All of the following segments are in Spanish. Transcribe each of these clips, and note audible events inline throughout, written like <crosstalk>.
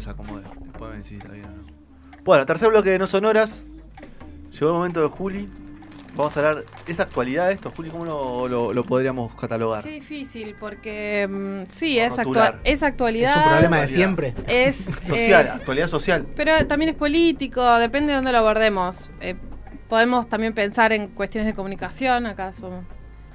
Desacomodé. Después me decís, está bien o no. Bueno, tercer bloque de No Sonoras. Llegó el momento de Juli. Vamos a hablar. ¿Es actualidad esto, Juli? ¿Cómo lo, lo- lo podríamos catalogar? Qué difícil, porque mm, sí, es, actua- es actualidad. Es un problema de siempre. Es, <laughs> Social, eh, actualidad social. pero también es político, depende de dónde lo abordemos. Eh, podemos también pensar en cuestiones de comunicación, acá somos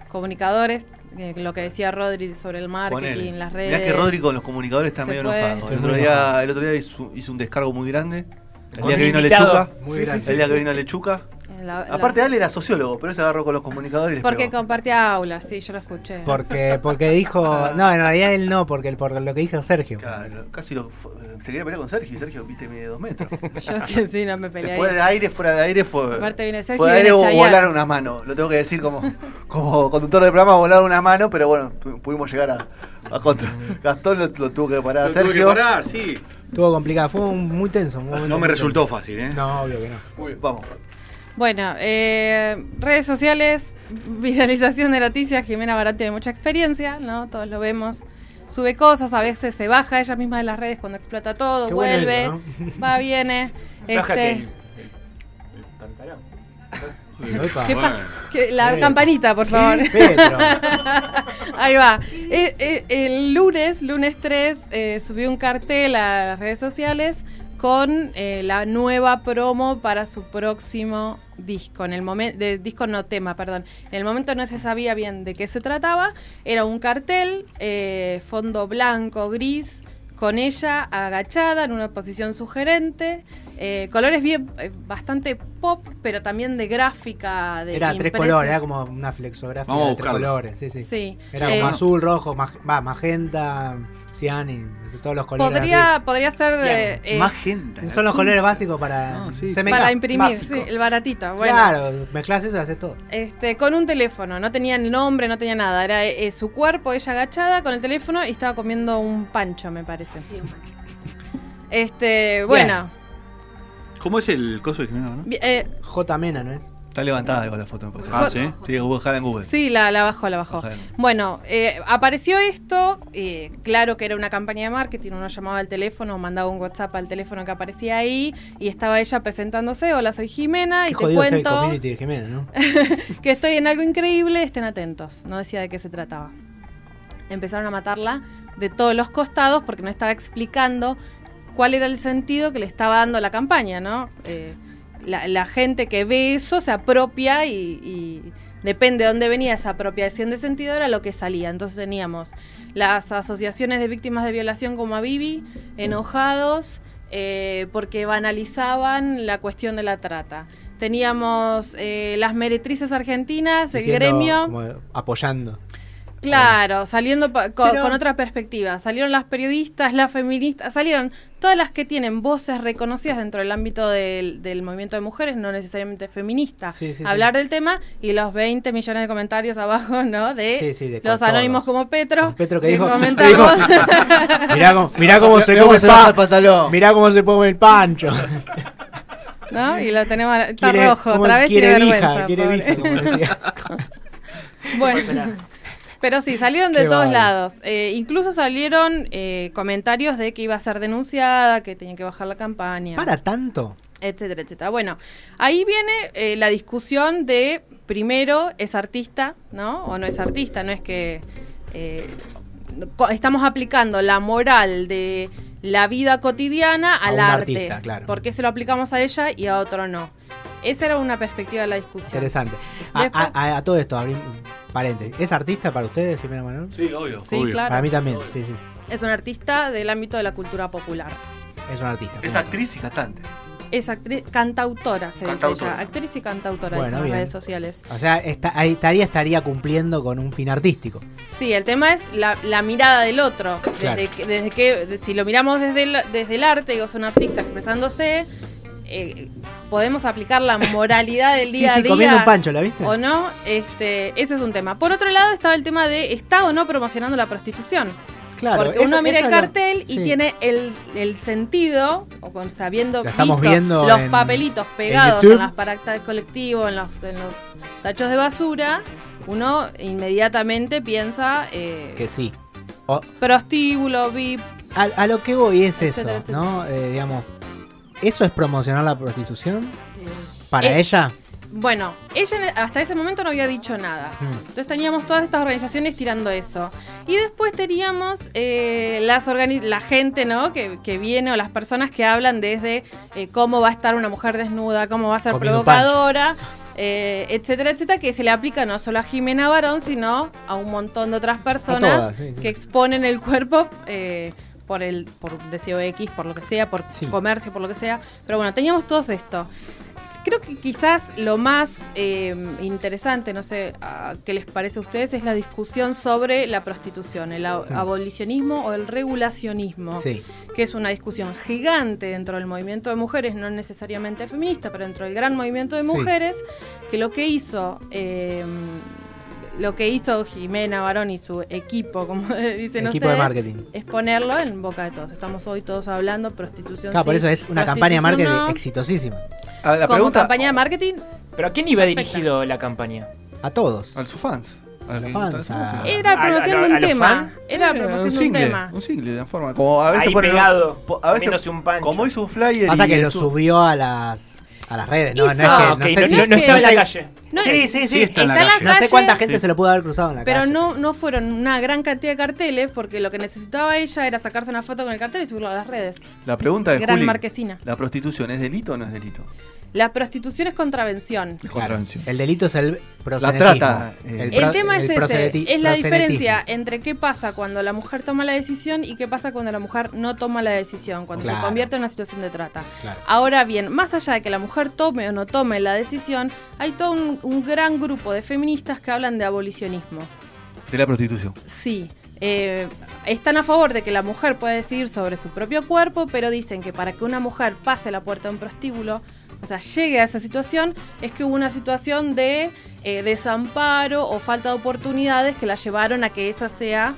comunicadores, eh, lo que decía Rodri sobre el marketing, Ponele. las Mirá redes. que Rodri con los comunicadores está Se medio puede. enojado. El otro, día, el otro día hizo, hizo un descargo muy grande. El Con día que vino invitado Lechuca. muy grande. el día que vino Lechuca. Eh, la- la- Aparte, Ale era sociólogo, pero él se agarró con los comunicadores y les Porque pegó. compartía aulas, sí, yo lo escuché. Porque, porque dijo. <laughs> No, en realidad él no, porque el- por lo que dijo Sergio. Claro, casi lo, fu- se quería pelear con Sergio y Sergio, viste, mide dos metros. <laughs> Yo que sí, no me peleé. Después de aire, fuera de aire fue. Aparte viene Sergio de aire viene o volaron una mano. Lo tengo que decir como, <laughs> como conductor del programa, volaron una mano, pero bueno, pudimos llegar a, a contra. Gastón lo, lo tuvo que parar a Lo tuve que Sergio. parar, sí. Estuvo complicado, fue muy tenso. No me resultó fácil, ¿eh? No, obvio que no. Muy bien, vamos. Bueno, eh, redes sociales, viralización de noticias, Jimena Barón tiene mucha experiencia, ¿no? Todos lo vemos. Sube cosas, a veces se baja ella misma de las redes cuando explota todo, Qué bueno vuelve, eso, va, viene. <laughs> este. ¿Qué pasa? Que- la campanita, por favor. <laughs> Ahí va. Eh, eh, el lunes, lunes 3, eh, subió un cartel a las redes sociales con eh, la nueva promo para su próximo disco. En el momento, de disco no tema, perdón. En el momento no se sabía bien de qué se trataba. Era un cartel, eh, fondo blanco, gris, con ella agachada en una posición sugerente. eh, colores bien, eh, bastante pop, pero también de gráfica. De Era tres colores, era como una flexografía Vamos de tres colores. Sí, sí. Sí. Era Eh, como azul, rojo, mag- va, magenta, cian y de todos los colores. Podría, podría ser eh, eh, Magenta. así. Son los colores básicos para sí. Para imprimir, sí, el baratito. Bueno, Claro, mezclas eso y haces todo. este, con un teléfono, no tenía ni nombre, no tenía nada. Era eh, su cuerpo, ella agachada con el teléfono y estaba comiendo un pancho, me parece. Este, bueno, ¿Cómo es el coso de Jimena, no? eh, J Mena, ¿no es? Está levantada con la foto, me parece. Ah, sí. Sí, buscala en Google. sí, la, la bajó, la bajó. Bueno, eh, apareció esto, eh, claro que era una campaña de marketing, uno llamaba al teléfono, mandaba un WhatsApp al teléfono que aparecía ahí y estaba ella presentándose, hola, soy Jimena y te cuento... community de Jiménez, ¿no? <laughs> que estoy en algo increíble, estén atentos. No decía de qué se trataba. Empezaron a matarla de todos los costados porque no estaba explicando cuál era el sentido que le estaba dando la campaña, ¿no? Eh, la, la gente que ve eso se apropia y, y depende de dónde venía esa apropiación de sentido era lo que salía. Entonces teníamos las asociaciones de víctimas de violación como Avivi, enojados eh, porque banalizaban la cuestión de la trata. Teníamos eh, las meretrices argentinas, el gremio. como apoyando. Claro, saliendo pa- co- Pero- con otra perspectiva. Salieron las periodistas, las feministas, salieron todas las que tienen voces reconocidas dentro del ámbito del, del movimiento de mujeres, no necesariamente feminista, Sí, sí, sí. hablar del tema y los 20 millones de comentarios abajo, ¿no? De, Sí, sí, de los todos. anónimos como Petro. Como Petro que dijo- comentamos. <laughs> Mirá cómo, mirá cómo se come el pan. pantalón. Mirá cómo se come el pancho. ¿no? Y lo tenemos, está Quiere- rojo, otra vez quiere vija, vergüenza. quiere vija, como decía. <laughs> Bueno, pero sí, salieron de Qué todos lados. Eh, incluso salieron eh, comentarios de que iba a ser denunciada, que tenía que bajar la campaña, Para tanto. etcétera, etcétera. Bueno, ahí viene eh, la discusión de, primero, ¿es artista, no? ¿O no es artista? No es que eh, estamos aplicando la moral de la vida cotidiana al arte. artista, claro. ¿Por qué se lo aplicamos a ella y a otro no? Esa era una perspectiva de la discusión. Interesante. A, Después- a- a- a todo esto, abrí un paréntesis. ¿Es artista para ustedes, Jimena Manuel? Sí, obvio. Sí, Obvio. claro. Para mí también, sí, sí. Es un artista del ámbito de la cultura popular. Es un artista. Es actriz y cantante. Es actriz, cantautora, se dice Cantautora. ella. Actriz y cantautora Bueno, en las redes sociales. O sea, esta- estaría, estaría cumpliendo con un fin artístico. Sí, el tema es la, la mirada del otro. Claro. Desde, que, desde que, de- si lo miramos desde el, desde el arte, digo, es un artista expresándose, eh, podemos aplicar la moralidad del <laughs> Sí, día sí, a día. comiendo un pancho, ¿la viste? ¿O no? Este, ese es un tema. Por otro lado estaba el tema de ¿está o no promocionando la prostitución? Claro, Porque eso- uno mira eso el lo- cartel y sí. tiene el, el sentido, o con sabiendo Lo estamos visto viendo los en- papelitos pegados en, las paractas del colectivo, en los, en los tachos de basura, uno inmediatamente piensa eh, Que sí. O- prostíbulo, VIP. a, a lo que voy es eso, etcétera. ¿no? Eh, digamos, ¿eso es promocionar la prostitución? ¿Para Eh, ella? Bueno, ella en- hasta ese momento no había dicho nada. Mm. Entonces teníamos todas estas organizaciones tirando eso. Y después teníamos eh, las organi- la gente, ¿no? Que, que viene o las personas que hablan desde eh, cómo va a estar una mujer desnuda, cómo va a ser Comiendo provocadora, eh, etcétera, etcétera, que se le aplica no solo a Jimena Barón, sino a un montón de otras personas todas, sí, sí. que exponen el cuerpo. eh, por el por deseo X, por lo que sea, por Sí. comercio, por lo que sea. Pero bueno, teníamos todo esto. Creo que quizás lo más eh, interesante, no sé a qué les parece a ustedes, es la discusión sobre la prostitución, el abolicionismo o el regulacionismo, Sí. que es una discusión gigante dentro del movimiento de mujeres, no necesariamente feminista, pero dentro del gran movimiento de Sí. mujeres, que lo que hizo... eh, lo que hizo Jimena Barón y su equipo, como <laughs> dicen Equipo de ustedes, marketing. es ponerlo en boca de todos. Estamos hoy todos hablando prostitución. Claro, por sí, eso es una campaña de marketing no. exitosísima. Ah, la Como pregunta campaña de marketing, ¿Pero a quién iba Perfecta. dirigido la campaña? A todos. a sus fans. A los fans, a- era ¿A- la promoción a- de a un tema. fan? Era la Eh, promoción de un tema. Un single, de una forma. Como a veces Ahí pegado, po- a veces, comiéndose un pancho. Como hizo un flyer. Pasa y que lo subió a las a las redes, ¿no? no es que, Ah, no ok, sé no, si- no- no es estaba en la calle. No, Sí, sí, sí. está en la está en la calle. No sé cuánta gente Sí. se lo pudo haber cruzado en la Pero calle. no, no fueron una gran cantidad de carteles, porque lo que necesitaba ella era sacarse una foto con el cartel y subirlo a las redes. La pregunta es: Gran Juli, marquesina. ¿la prostitución es delito o no es delito? La prostitución es contravención. Es Claro, contravención. el delito es el proselitismo. trata, eh. El pro- tema es ese, es la diferencia entre qué pasa cuando la mujer toma la decisión y qué pasa cuando la mujer no toma la decisión, cuando se convierte en una situación de trata. Claro. Ahora bien, más allá de que la mujer tome o no tome la decisión, hay todo un, un gran grupo de feministas que hablan de abolicionismo. De la prostitución. Sí. eh, están a favor de que la mujer pueda decidir sobre su propio cuerpo, pero dicen que para que una mujer pase la puerta de un prostíbulo, o sea, llegue a esa situación, es que hubo una situación de eh, desamparo o falta de oportunidades que la llevaron a que esa sea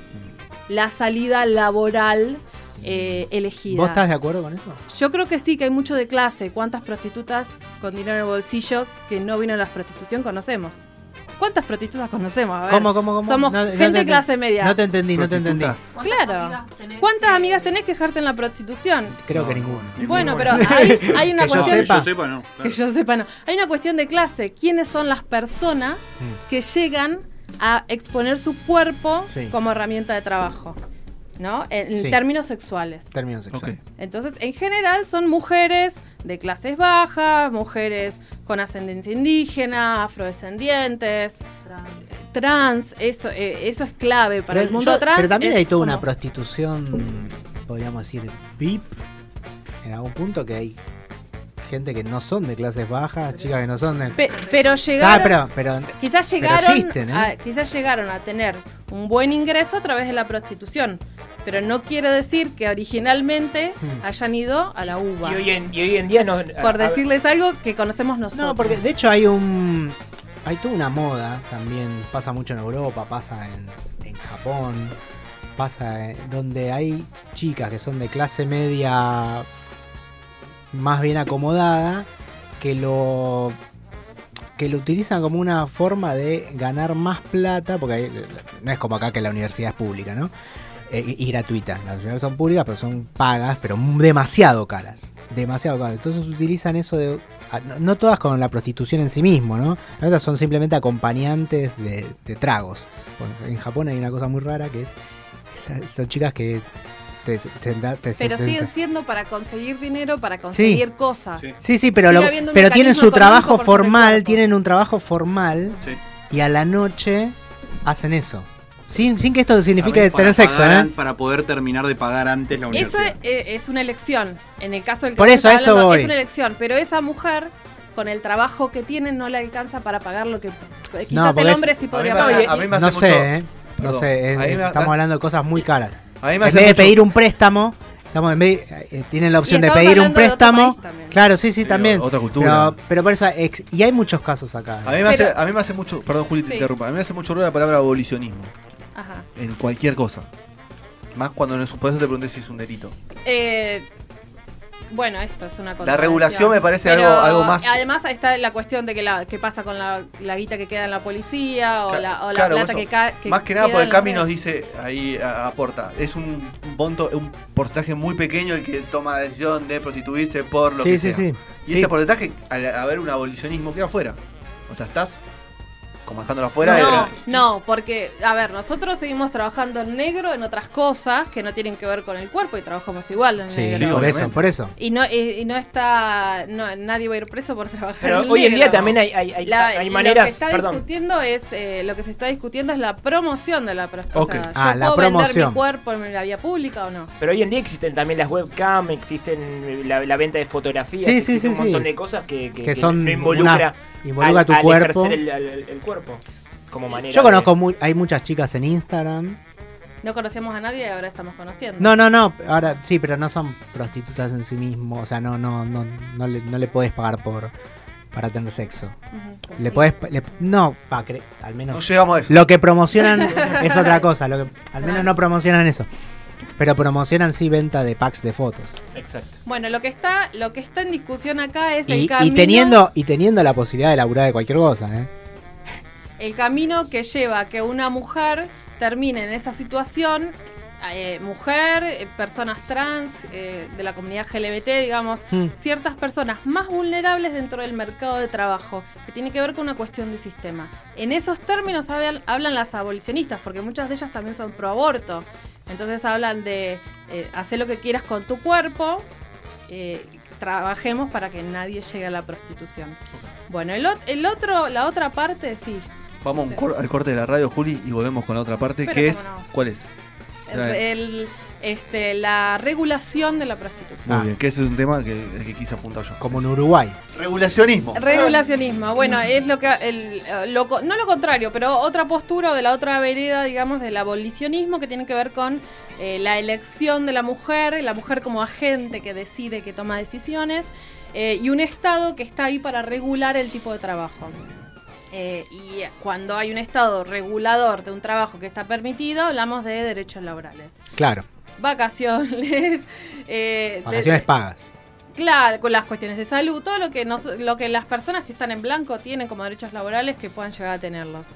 la salida laboral eh, elegida. ¿Vos estás de acuerdo con eso? Yo creo que sí, que hay mucho de clase. ¿Cuántas prostitutas con dinero en el bolsillo que no vino a la prostitución conocemos? ¿Cuántas prostitutas conocemos? A ver. ¿Cómo, cómo, cómo? Somos No- no gente te de clase media. No te entendí, no te entendí. Claro. ¿Cuántas amigas tenés que dejarse en la prostitución? Creo que ninguna. Bueno, pero <laughs> hay, hay una Que yo No, cuestión... que yo sepa. no. Que yo sepa, no. Hay una cuestión de clase. ¿Quiénes son las personas Mm. que llegan a exponer su cuerpo Sí. como herramienta de trabajo? ¿No? En, Sí. términos sexuales. Términos sexuales. Ok. Entonces, en general son mujeres de clases bajas, mujeres con ascendencia indígena, afrodescendientes, trans, eso, eh, eso es clave para el mundo yo- trans. Pero también hay toda una prostitución, podríamos decir, VIP, en algún punto que hay gente que no son de clases bajas, chicas que no son de... Pe- pero Ah, llegaron, pero, pero quizás pero llegaron, existen, ¿eh? a, quizás llegaron a tener un buen ingreso a través de la prostitución, pero no quiere decir que originalmente Hmm. hayan ido a la uva. Y hoy en, y hoy en día no. por a- a- decirles algo que conocemos nosotros. No, porque de hecho hay un. Hay toda una moda también. Pasa mucho en Europa, pasa en, en Japón. Pasa en- donde hay chicas que son de clase media más bien acomodada que lo que lo utilizan como una forma de ganar más plata, porque no es como acá que la universidad es pública, ¿no? Eh, y gratuita. Las universidades son públicas, pero son pagas, pero demasiado caras. Demasiado caras. Entonces utilizan eso de. no- No todas con la prostitución en sí mismo, ¿no? Otras son simplemente acompañantes de, de tragos. Porque en Japón hay una cosa muy rara que es. esa- Son chicas que te, te- te- Pero te- siguen siendo para conseguir dinero, para conseguir cosas. Sí. Sí, pero, lo- pero tienen su trabajo formal, tienen un trabajo formal Sí. y a la noche hacen eso. Sin, sin que esto signifique tener sexo, ¿eh? an- Para poder terminar de pagar antes la Eso universidad. es, eh, es una elección. En el caso del que Por eso, eso hablando, voy. Es una elección, pero esa mujer, con el trabajo que tiene, no le alcanza para pagar lo que. Quizás el es- hombre sí A mí podría pagar. a mí me hace No mucho- sé, ¿eh? No sé, estamos hablando de cosas muy caras. A mí me En vez de pedir un préstamo, estamos en vez eh, tienen la opción de pedir un préstamo. Claro, sí, sí, también. otra cultura. Pero, pero por eso, ex- y hay muchos casos acá. A mí, me hace, a mí me hace mucho, perdón Juli, te Sí. interrumpa, a mí me hace mucho ruido la palabra abolicionismo, Ajá. en cualquier cosa. Más cuando no es, por eso te pregunté si es un delito. Eh, bueno, esto es una La regulación me parece algo- algo más- Además está la cuestión de que la, qué pasa con la, la guita que queda en la policía o Ca- la, o la claro, plata eso. que, ca- que Más que nada queda porque Cami nos dice, ahí a- aporta, es un monto, un porcentaje muy pequeño el que toma la decisión de prostituirse por lo sí, que sí, sea. sí. Y Sí. ese porcentaje, al haber un abolicionismo, queda afuera. O sea, estás como dejándolo afuera. No, no, porque, a ver, nosotros seguimos trabajando en negro en otras cosas que no tienen que ver con el cuerpo y trabajamos igual en Sí, negro. por obviamente. eso, por eso. Y no, y, y no está, no, nadie va a ir preso por trabajar Pero en hoy en día también hay, hay, hay, La- hay Lo que maneras. está Perdón. discutiendo es eh, lo que se está discutiendo es la promoción de la prostitución. Ok. O sea, Ah, yo la puedo vender promoción. mi cuerpo en la vía pública o no. Pero hoy en día existen también las webcam, existen la, la venta de fotografías, Sí, sí, existe sí, un montón sí. de cosas que, que, Que que son no involucra, una- involucra al- tu al cuerpo. el, al- el cuerpo como manera. Yo conozco, de- mu- hay muchas chicas en Instagram. No conocíamos a nadie y ahora estamos conociendo. No, no, no, ahora sí, pero no son prostitutas en sí mismo. O sea, no, no, no, no le, no le podés pagar por para tener sexo. Le podés, le- no, pa, cre- al menos. No llegamos a eso. Lo que promocionan <laughs> es otra cosa. Lo que, al menos no promocionan eso. Pero promocionan sí venta de packs de fotos. Exacto. Bueno, lo que está, lo que está en discusión acá es el camino. y teniendo, y teniendo la posibilidad de laburar de cualquier cosa, ¿eh? el camino que lleva a que una mujer termine en esa situación, eh, mujer, eh, personas trans, eh, de la comunidad LGBT, digamos, Mm. ciertas personas más vulnerables dentro del mercado de trabajo, que tiene que ver con una cuestión de sistema. En esos términos hablan, hablan las abolicionistas, porque muchas de ellas también son pro aborto. Entonces hablan de eh, hacer lo que quieras con tu cuerpo, eh, trabajemos para que nadie llegue a la prostitución. Bueno, el, el otro, la otra parte, sí, Vamos cor- al corte de la radio, Juli, y volvemos con la otra parte, Pero que es... no. ¿Cuál es? el- este, la regulación de la prostitución. Muy Ah. bien, que ese es un tema que, que quise apuntar yo. Como en Uruguay. Regulacionismo. Regulacionismo, bueno, es lo que el, lo no lo contrario, pero otra postura o de la otra vereda, digamos, del abolicionismo que tiene que ver con eh, la elección de la mujer, la mujer como agente que decide, que toma decisiones, eh, y un Estado que está ahí para regular el tipo de trabajo. Eh, y cuando hay un Estado regulador de un trabajo que está permitido, hablamos de derechos laborales. Claro. Vacaciones, <laughs> eh, de- Vacaciones pagas. Claro, con las cuestiones de salud, todo lo que nos, lo que las personas que están en blanco tienen como derechos laborales que puedan llegar a tenerlos.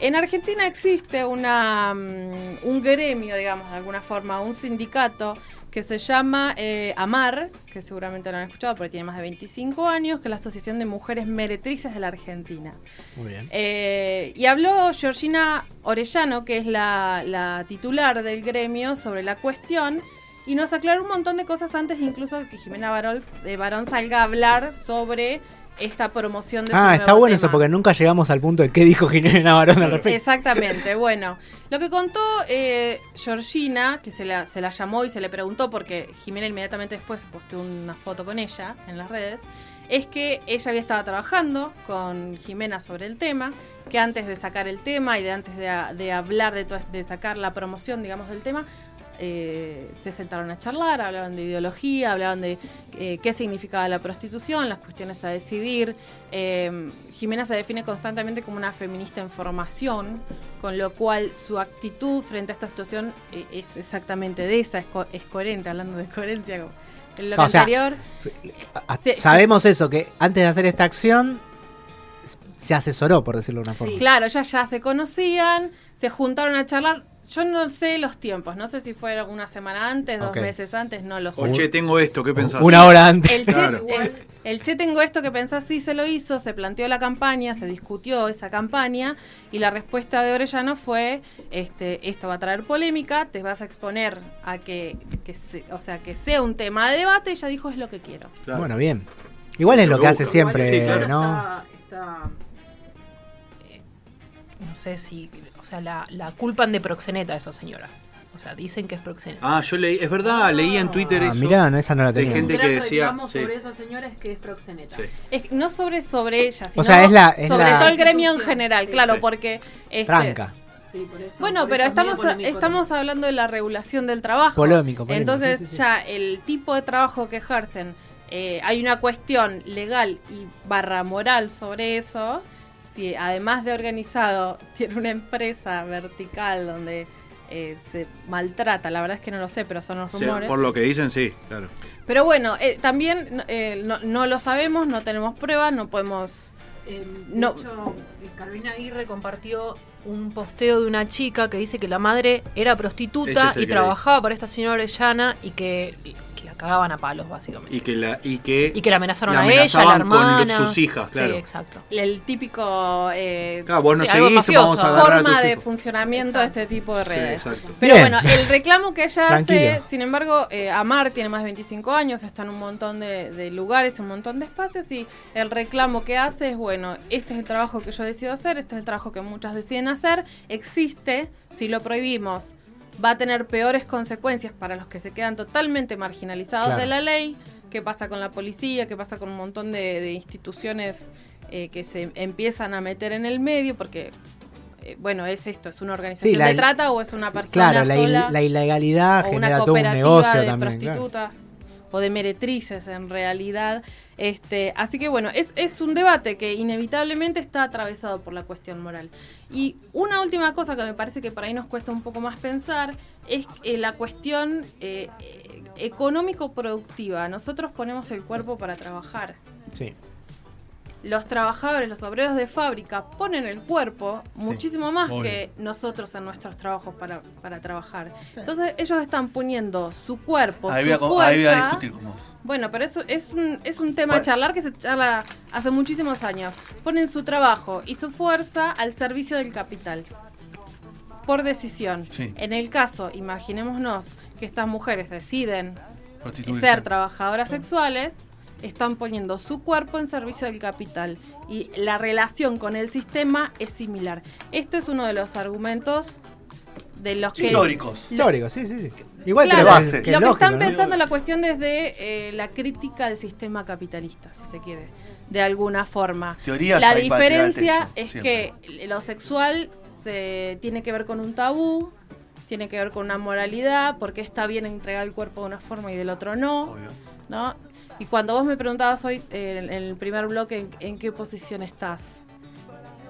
En Argentina existe una, mm, un gremio, digamos, de alguna forma, un sindicato que se llama eh, AMAR, que seguramente lo han escuchado porque tiene más de 25 años, que es la Asociación de Mujeres Meretrices de la Argentina. Muy bien. Eh, y habló Georgina Orellano, que es la, la titular del gremio, sobre la cuestión. Y nos aclaró un montón de cosas antes, incluso que Jimena Barón, eh, Barón salga a hablar sobre esta promoción de su Ah, está bueno eso, porque nunca llegamos al punto de qué dijo Ginebra Barón al respecto. Exactamente, bueno. Lo que contó eh, Georgina, que se la, se la llamó y se le preguntó, porque Jimena inmediatamente después posteó una foto con ella en las redes, es que ella había estado trabajando con Jimena sobre el tema, que antes de sacar el tema y de antes de, de hablar, de, de sacar la promoción, digamos, del tema, eh, se sentaron a charlar, hablaban de ideología, hablaban de eh, qué significaba la prostitución, las cuestiones a decidir. Eh, Jimena se define constantemente como una feminista en formación, con lo cual su actitud frente a esta situación eh, es exactamente de esa, es, co- es coherente, hablando de coherencia como en lo O sea, anterior. Sabemos eso, que antes de hacer esta acción se asesoró, por decirlo de una forma. Claro, ellas ya se conocían, se juntaron a charlar. Yo no sé los tiempos, no sé si fue una semana antes, dos meses antes, no lo sé. Oye, tengo esto, ¿qué pensás? Una hora antes. El che, Claro. el, el che tengo esto que pensás sí se lo hizo, se planteó la campaña, se discutió esa campaña y la respuesta de Orellano fue este esto va a traer polémica, te vas a exponer a que, que se- o sea que sea un tema de debate, ella dijo es lo que quiero. Claro. Bueno, bien. Igual es lo que hace siempre, sí, claro. ¿no? Está- está- no sé si, o sea, la, la culpan de proxeneta a esa señora. O sea, dicen que es proxeneta. Ah, yo leí, es verdad, leí en Twitter Ah, eso. mirá, no, esa no la de tenía. gente Un que decía, sí. sobre esa señora es que es proxeneta. Sí. Es no sobre, sobre ella, sino sea, es la- es sobre la- todo el gremio en general, Sí, claro, sí. porque... Este, Franca. Sí, por eso- Bueno, por pero estamos, polémico estamos también. hablando de la regulación del trabajo. Polémico, polémico, Entonces sí, sí, sí. ya el tipo de trabajo que ejercen, eh, hay una cuestión legal y barra moral sobre eso. Si además de organizado <laughs> tiene una empresa vertical donde eh, se maltrata, la verdad es que no lo sé, pero son los Sí, rumores. por lo que dicen, sí, claro. Pero bueno, eh, también no- eh, no, no lo sabemos, no tenemos pruebas, no podemos... Eh, de No. hecho, Carolina Aguirre compartió un posteo de una chica que dice que la madre era prostituta es y trabajaba para esta señora Orellana y que la cagaban a palos, básicamente. Y que la, y que, Y que la amenazaron la a ella, a la amenazaban con hermana. los- sus hijas, claro. Sí, exacto. El típico... eh, Claro, vos no Sí, seguís, mafioso. vamos a agarrar a forma de hijos. funcionamiento de este tipo de Sí, redes. exacto. Pero Bien. bueno, el reclamo que ella hace, sin embargo, eh, Amar tiene más de 25 años, está en un montón de, de lugares, un montón de espacios y el reclamo que hace es, bueno, este es el trabajo que yo decido hacer, este es el trabajo que muchas deciden hacer, existe, si lo prohibimos va a tener peores consecuencias para los que se quedan totalmente marginalizados Claro. de la ley, qué pasa con la policía, qué pasa con un montón de, de instituciones eh, que se empiezan a meter en el medio, porque eh, bueno, es esto, es una organización Sí, la- de trata o es una persona Claro, la, il- sola la ilegalidad o genera una todo un cooperativa negocio de también. claro. O de meretrices en realidad. Este, así que bueno, es, es un debate que inevitablemente está atravesado por la cuestión moral. Y una última cosa que me parece que por ahí nos cuesta un poco más pensar es eh, la cuestión eh, eh, económico-productiva. Nosotros ponemos el cuerpo para trabajar Sí. Los trabajadores, los obreros de fábrica ponen el cuerpo muchísimo más obvio. que nosotros en nuestros trabajos para, para trabajar. Entonces ellos están poniendo su cuerpo, Ahí su voy, a, co- ahí voy a fuerza. discutir con vos. Bueno, pero eso es un, es un tema Bueno. a charlar que se charla hace muchísimos años. Ponen su trabajo y su fuerza al servicio del capital. Por decisión. Sí. En el caso, imaginémonos que estas mujeres deciden ser trabajadoras sexuales, están poniendo su cuerpo en servicio del capital y la relación con el sistema es similar. Este es uno de los argumentos de los que Históricos. Histórico, sí, sí, sí. Igual Claro, que que lo que lógico, están ¿no? pensando la cuestión desde eh, la crítica del sistema capitalista, si se quiere, de alguna forma. Teorías la diferencia techo, es siempre. que lo sexual se tiene que ver con un tabú, tiene que ver con una moralidad, porque está bien entregar el cuerpo de una forma y del otro no, Obvio. ¿no? Y cuando vos me preguntabas hoy eh, en, en el primer bloque en, en qué posición estás.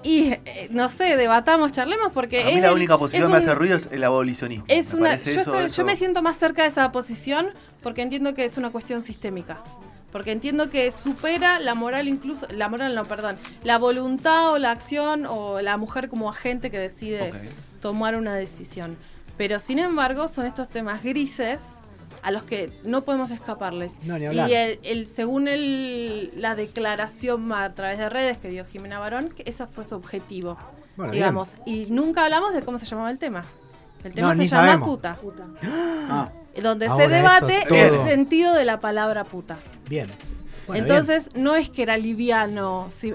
Y eh, no sé, debatamos, charlemos porque A mí es la única posición que me hace ruido es el abolicionismo. es Me una, yo, eso- estoy- eso- yo me siento más cerca de esa posición porque entiendo que es una cuestión sistémica. Porque entiendo que supera la moral incluso, la moral no, perdón, la voluntad o la acción o la mujer como agente que decide Ok. tomar una decisión. Pero sin embargo son estos temas grises a los que no podemos escaparles. No, ni y el, el- según el, la declaración a través de redes que dio Jimena Barón, que ese fue su objetivo, Bueno, digamos. Y nunca hablamos de cómo se llamaba el tema. El tema No, se llama sabemos. puta. Ah, Donde Ahora se debate eso el sentido de la palabra puta. Bien. Bueno, Entonces, no es que era liviano. sí,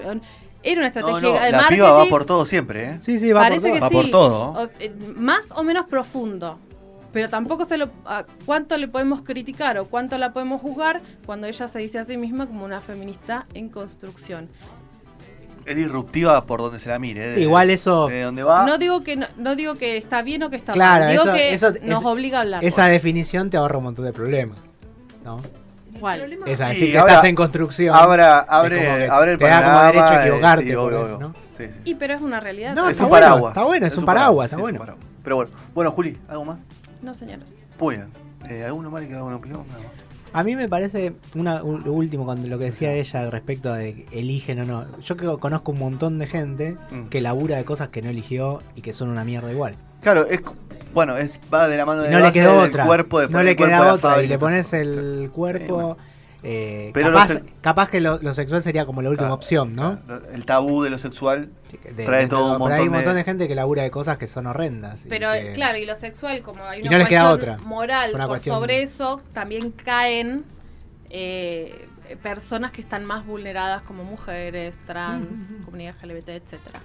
era una estrategia no, de la marketing. piba va por todo siempre, ¿eh? Sí, sí, va parece por que todo. Va por todo. O eh, más o menos profundo. Pero tampoco se lo. a ¿Cuánto le podemos criticar o cuánto la podemos juzgar cuando ella se dice a sí misma como una feminista en construcción? Es disruptiva por donde se la mire. ¿eh? Sí, igual eso- De donde va. No digo que no, no digo que está bien o que está Claro, mal. Digo eso- que eso- nos es- obliga a hablar. Esa definición te ahorra un montón de problemas. ¿No? ¿Cuál? Esa, decir que ahora- estás en construcción. Es como abre, que abre el te da como derecho a equivocarte. sí, por obvio, eso, obvio. ¿no? Sí, sí. Y pero es una realidad. No, es un bueno, paraguas. está bueno, es un paraguas, está sí, es un bueno. paraguas. Pero bueno, bueno, Juli, ¿algo más? No, señores. Bien. Eh, ¿Alguno más que haga una opinión? Nada más. A mí me parece una, un- lo último con lo que decía ella respecto a de que eligen o no. Yo que conozco un montón de gente Mm. que labura de cosas que no eligió y que son una mierda igual. Claro, es bueno, es, va de la mano de no la le base quedó del otra. cuerpo, de no le queda otra y le pones el sí, cuerpo. bueno. Eh, Pero capaz, lo se- capaz que lo, lo sexual sería como la última Claro, opción, ¿no? claro, El tabú de lo sexual Sí, que de- trae todo un pero hay un montón montón de... de- gente que labura de cosas que son horrendas. y Pero que- claro, y lo sexual, como hay una no cuestión otra. moral Una por cuestión- sobre eso, también caen eh, personas que están más vulneradas como mujeres, trans, comunidad LGBT, etcétera.